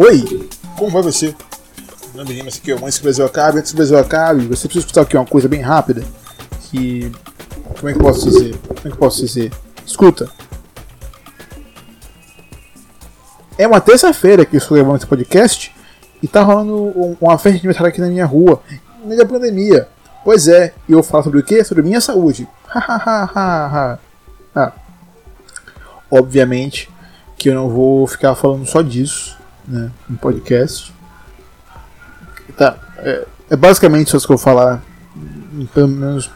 Oi, como vai você? Meu nome é Rima, aqui é o Mãe que o Brasil acabe. Antes que o Brasil acabe, você precisa escutar aqui uma coisa bem rápida. Que. Como é que posso dizer? Como é que posso dizer? Escuta. É uma terça-feira que eu estou gravando esse podcast e tá rolando um- uma festa de aniversário aqui na minha rua, no meio da pandemia. Pois é, e eu falo sobre o quê? Sobre minha saúde. Hahaha. ah. Obviamente que eu não vou ficar falando só disso, né, no podcast. Tá, é, é basicamente isso que eu falar, hum, pelo menos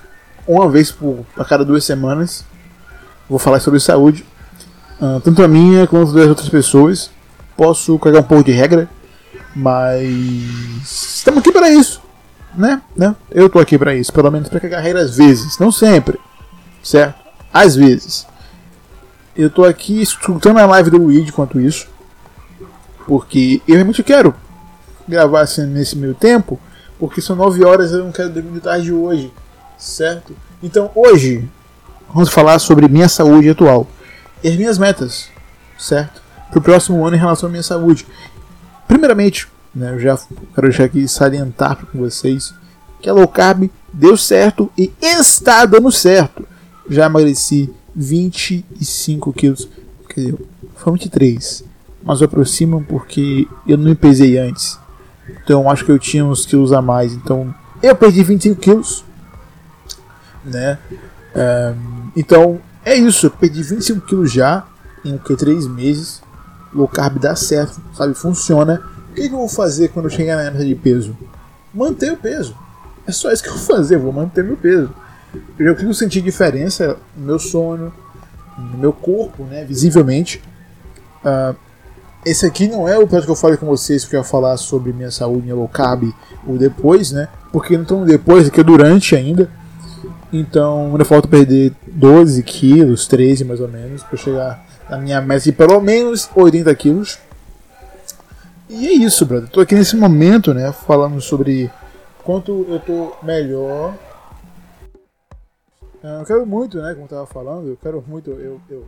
uma vez por a cada duas semanas. Vou falar sobre saúde, ah, tanto a minha quanto das outras pessoas. Posso cagar um pouco de regra, mas estamos aqui para isso, né? né? Eu tô aqui para isso, pelo menos para cagar regra às vezes, não sempre, certo? Às vezes. Eu tô aqui escutando a live do Luigi enquanto isso, porque eu realmente quero gravar assim nesse meio tempo, porque são 9 horas eu não quero dormir de tarde hoje, certo? Então hoje vamos falar sobre minha saúde atual e as minhas metas, certo? Para o próximo ano em relação à minha saúde. Primeiramente, né, eu já quero deixar aqui salientar com vocês que a low carb deu certo e está dando certo. Já emagreci 25 quilos, quer dizer, foi 23, mas eu aproximo porque eu não me pesei antes. Então acho que eu tinha uns quilos a mais. Então eu perdi 25 quilos, né? Ahn, então é isso, eu perdi 25 quilos já em que 3 meses. Low carb dá certo, sabe? Funciona. O que, eu vou fazer quando eu chegar na meta de peso? Manter o peso. É só isso que eu vou fazer, eu vou manter meu peso. Eu consigo sentir diferença no meu sono, no meu corpo, né? Visivelmente. Ah, esse aqui não é o episódio que eu falei com vocês que eu ia falar sobre minha saúde, minha low carb, o depois, né? Porque não estão depois, aqui é durante ainda. Então ainda falta perder 12 quilos, 13 mais ou menos, para chegar na minha meta de pelo menos 80 quilos. E é isso, brother. Tô aqui nesse momento, né, falando sobre quanto eu tô melhor. Ah, Eu quero muito, né, como eu tava falando, eu quero muito, eu, eu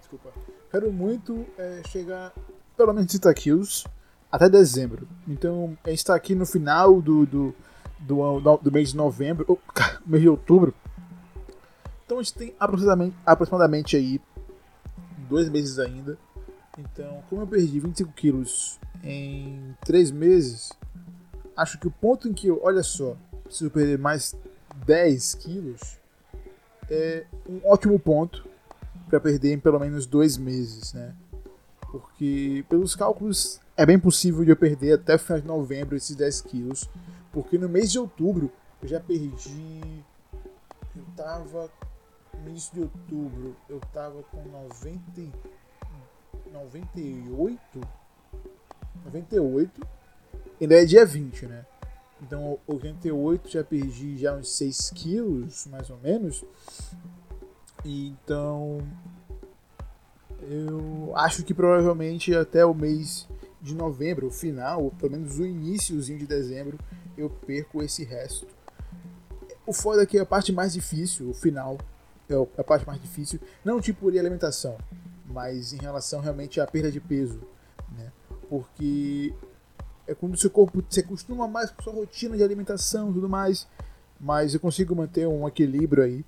desculpa. Quero muito é, chegar pelo menos 30 quilos até dezembro. Então, a gente está aqui no final do, do, do, do mês de novembro, ou, mês de outubro. Então, a gente tem aproximadamente, aproximadamente aí dois meses ainda. Então, como eu perdi 25 quilos em três meses, acho que o ponto em que eu, olha só, preciso perder mais 10 quilos é um ótimo ponto para perder em pelo menos dois meses, né? Porque, pelos cálculos, é bem possível de eu perder até o final de novembro esses 10 quilos. Porque no mês de outubro eu já perdi. Eu tava. No início de outubro eu tava com 90. e- 98? 98. Ainda é dia 20, né? Então 88 já perdi já uns 6 quilos, mais ou menos. Então eu acho que provavelmente até o mês de novembro, o final, ou pelo menos o iníciozinho de dezembro, eu perco esse resto. O foda é que a parte mais difícil, o final, é a parte mais difícil, não tipo de alimentação, mas em relação realmente à perda de peso, né? Porque é quando seu corpo se acostuma mais com sua rotina de alimentação e tudo mais, mas eu consigo manter um equilíbrio aí.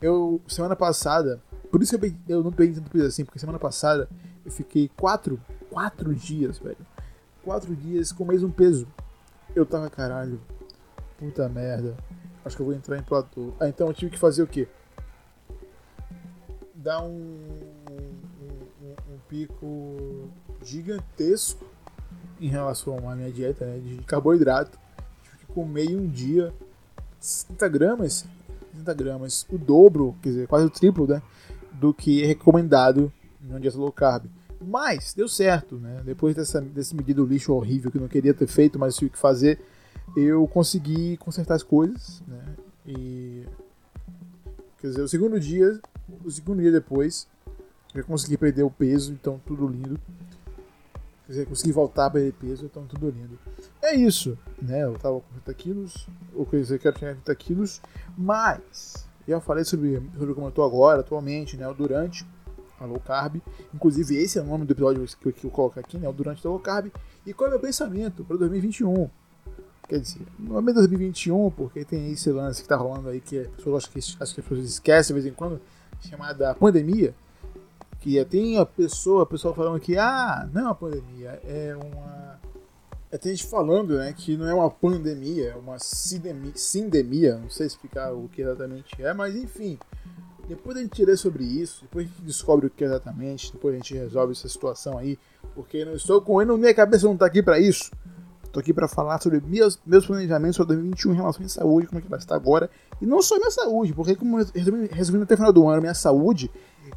Eu, semana passada, por isso eu, eu não peguei tanto peso assim, porque semana passada eu fiquei quatro, quatro dias, velho. Quatro dias com o mesmo peso. Eu tava, caralho, puta merda. Acho que eu vou entrar em platô. Ah, então eu tive que fazer o quê? Dar um, um, um- um pico gigantesco em relação à minha dieta né, de carboidrato. Tive que comer um dia 30 gramas, 30 gramas, o dobro, quer dizer, quase o triplo, né? Do que é recomendado em uma dieta low carb. Mas deu certo, né? Depois dessa, desse medido lixo horrível que eu não queria ter feito, mas tive que fazer, eu consegui consertar as coisas, né? E quer dizer, o segundo dia, o segundo dia depois, eu consegui perder o peso, então tudo lindo. Quer dizer, consegui voltar a perder peso, então tudo lindo. É isso, né? Eu tava com 30 quilos, ou quer dizer, eu quero chegar a 30 quilos, mas já falei sobre, sobre como eu tô agora, atualmente, né? O durante. a low carb. Inclusive, esse é o nome do episódio que eu, que eu coloco aqui, né? O Durante a Low Carb. E qual é o meu pensamento para 2021? Quer dizer, não é 2021, porque tem esse lance que tá rolando aí que as pessoas que, acho que as pessoas esquecem de vez em quando, chamada pandemia. Que tem a pessoa, a pessoa falando que, ah, não é uma pandemia, é uma. É, tem gente falando, né, que não é uma pandemia, é uma sindemia, sindemia, não sei explicar o que exatamente é, mas enfim. Depois a gente ler sobre isso, depois a gente descobre o que é exatamente, depois a gente resolve essa situação aí, porque não estou com ele, minha cabeça não tá aqui para isso. Tô aqui para falar sobre meus, meus planejamentos para 2021 em relação à saúde, como é que vai estar agora. E não só minha saúde, porque como resumindo, até o final do ano, minha saúde,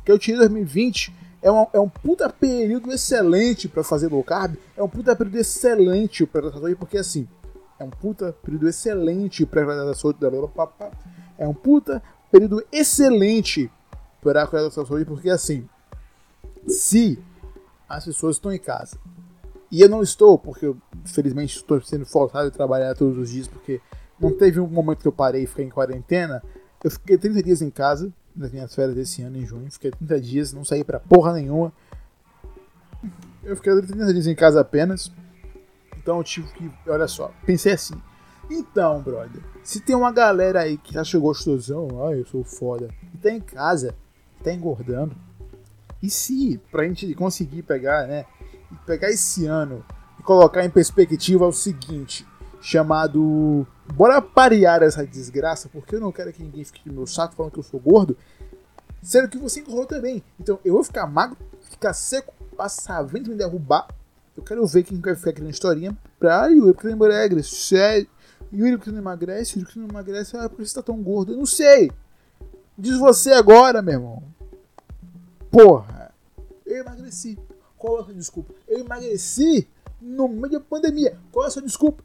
que eu tirei 2020, é, uma, é um puta período excelente para fazer low carb, é um puta período excelente para saúde, porque assim, é um puta período excelente para saúde da é um puta período excelente para saúde, porque assim, se as pessoas estão em casa e eu não estou, porque eu, felizmente estou sendo forçado a trabalhar todos os dias, porque não teve um momento que eu parei e fiquei em quarentena. Eu fiquei 30 dias em casa, nas minhas férias desse ano, em junho. Fiquei 30 dias, não saí pra porra nenhuma. Eu fiquei 30 dias em casa apenas. Então eu tive que. Olha só, pensei assim. Então, brother, se tem uma galera aí que acha gostosão, ah, eu sou foda, e tá em casa, tá engordando, e se, pra gente conseguir pegar, né, pegar esse ano e colocar em perspectiva é o seguinte, chamado bora parear essa desgraça, porque eu não quero que ninguém fique no meu saco falando que eu sou gordo, sendo que você engordou também. Então eu vou ficar magro, ficar seco, passar vento me derrubar. Eu quero ver quem vai ficar criando historinha pra Yuri, porque não emagrece. Sério. Yuri, porque não emagrece, Yuri, porque não emagrece. Ah, por que você tá tão gordo? Eu não sei. Diz você agora, meu irmão. Porra. Eu emagreci. Qual é a sua desculpa? Eu emagreci no meio da pandemia. Qual é a sua desculpa?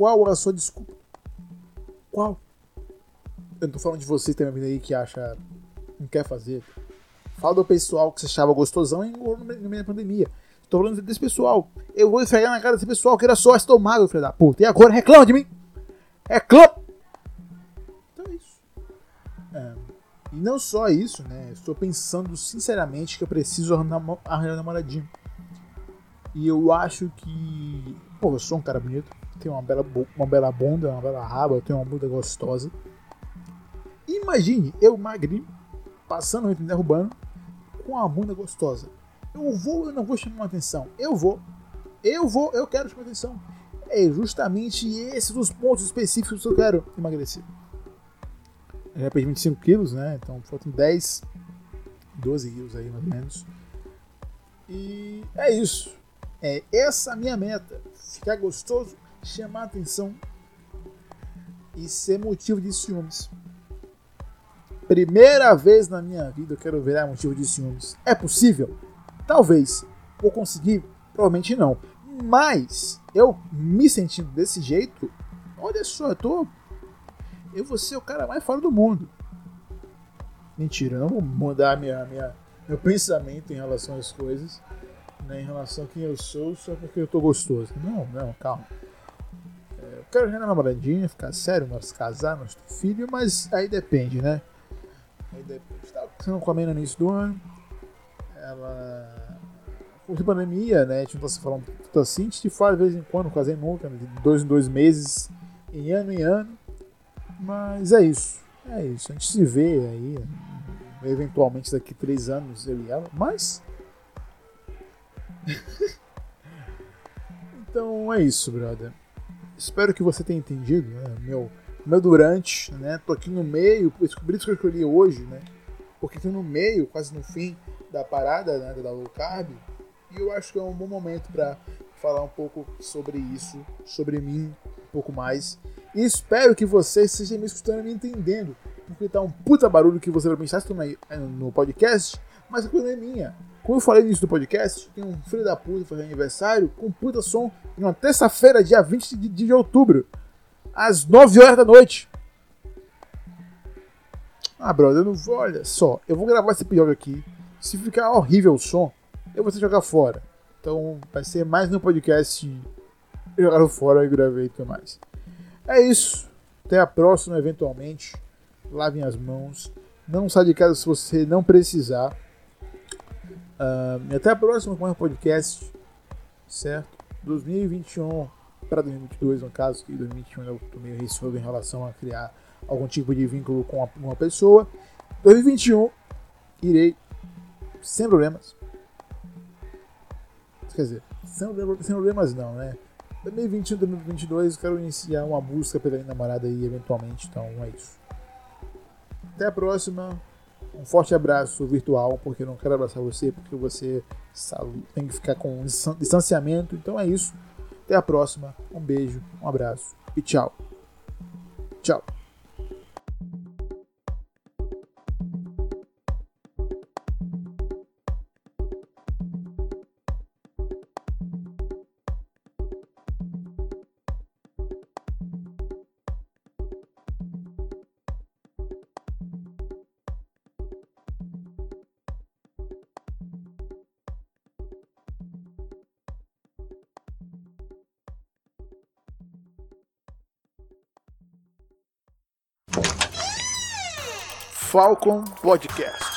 Qual a sua desculpa? Qual? Eu não tô falando de você também aí que acha. não quer fazer. Fala do pessoal que você achava gostosão e engordou no meio da pandemia. Tô falando desse pessoal. Eu vou esfregar na cara desse pessoal que era só estômago, filho da puta. E agora reclama de mim! Reclama! Então é isso. É. E não só isso, né? Estou pensando sinceramente que eu preciso arranjar namoradinho. E eu acho que. Pô, eu sou um cara bonito. Tenho uma bela, uma bela bunda, uma bela raba, tenho uma bunda gostosa. Imagine eu magrinho, passando me derrubando, com uma bunda gostosa. Eu vou, eu não vou chamar atenção. Eu vou. Eu vou, eu quero chamar atenção. É justamente esses os pontos específicos que eu quero emagrecer. Eu já perdi 25 quilos, né? Então faltam 10, 12 quilos aí mais ou menos. E é isso. É essa a minha meta. Ficar gostoso, chamar atenção e ser motivo de ciúmes. Primeira vez na minha vida eu quero virar motivo de ciúmes. É possível? Talvez. Vou conseguir? Provavelmente não. Mas eu me sentindo desse jeito, olha só, eu tô eu vou ser o cara mais fora do mundo. Mentira, eu não vou mudar minha, minha, meu pensamento em relação às coisas, né, em relação a quem eu sou, só porque eu tô gostoso. Não, não, calma. É, eu quero uma namoradinha, ficar sério, nós ter filho, mas aí depende, né? Aí depende. Tava pensando com a menina no início do ano. Ela. Com a pandemia, né? A gente não tá se falando tudo assim, a gente fala de vez em quando, casei nunca, de dois em dois meses, em ano em ano. Mas é isso. É isso. A gente se vê aí, eventualmente daqui três anos ele e ela. Mas. então é isso, brother. Espero que você tenha entendido, né? Meu, meu durante, né? Tô aqui no meio, descobri isso que eu escolhi hoje, né? Porque tô no meio, quase no fim da parada, né? Da low carb. E eu acho que é um bom momento para falar um pouco sobre isso, sobre mim, um pouco mais. E espero que vocês estejam me escutando e me entendendo. Porque tá um puta barulho que você vai pensar no podcast, mas a coisa é minha. Como eu falei no início do podcast, tem um filho da puta fazendo aniversário com puta som em uma terça-feira, dia 20 de, de outubro, às 9 horas da noite. Ah, brother, eu não vou. Olha só, eu vou gravar esse episódio aqui. Se ficar horrível o som, eu vou ter que jogar fora. Então vai ser mais no podcast jogaram fora e gravei e tudo mais. É isso. Até a próxima, eventualmente. Lavem as mãos. Não sai de casa se você não precisar. Uh, até a próxima com um podcast, certo? 2021 para 2022, no caso, que 2021 eu tô meio receoso em relação a criar algum tipo de vínculo com uma pessoa. 2021 irei sem problemas. Quer dizer, sem, sem problemas não, né? 2021, 2022 quero iniciar uma busca pela minha namorada aí eventualmente, então é isso. Até a próxima. Um forte abraço virtual, porque eu não quero abraçar você, porque você tem que ficar com distanciamento. Então é isso. Até a próxima. Um beijo, um abraço e tchau. Tchau. Falcon Podcast.